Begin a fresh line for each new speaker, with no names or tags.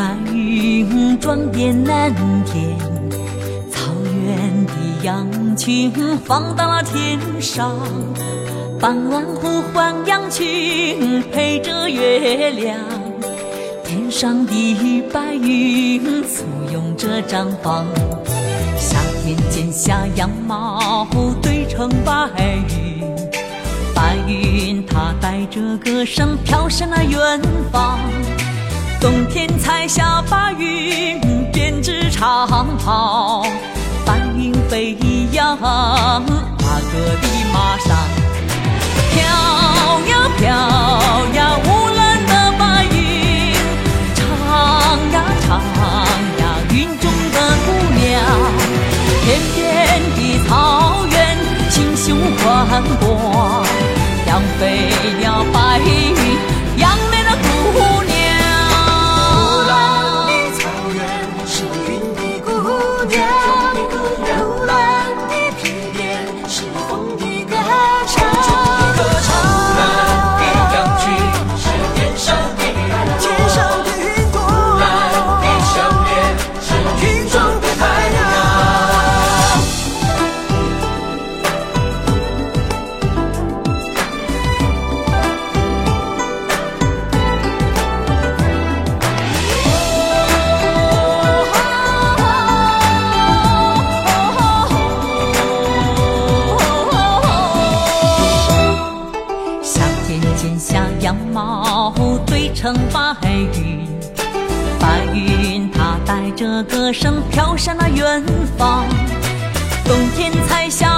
白云装点蓝天，草原的羊群放到了天上，傍晚呼唤羊群陪着月亮，天上的白云簇拥着毡房，夏天剪下羊毛堆成白云，白云它带着歌声飘向了远方。冬天彩霞白云编织长袍，白云飞扬阿哥的马上，飘呀飘呀乌蓝的白云，唱呀唱呀云中的姑娘，天边的草原心胸宽广，养肥了
羊
毛堆成白云，白云它带着歌声飘向那远方。冬天才下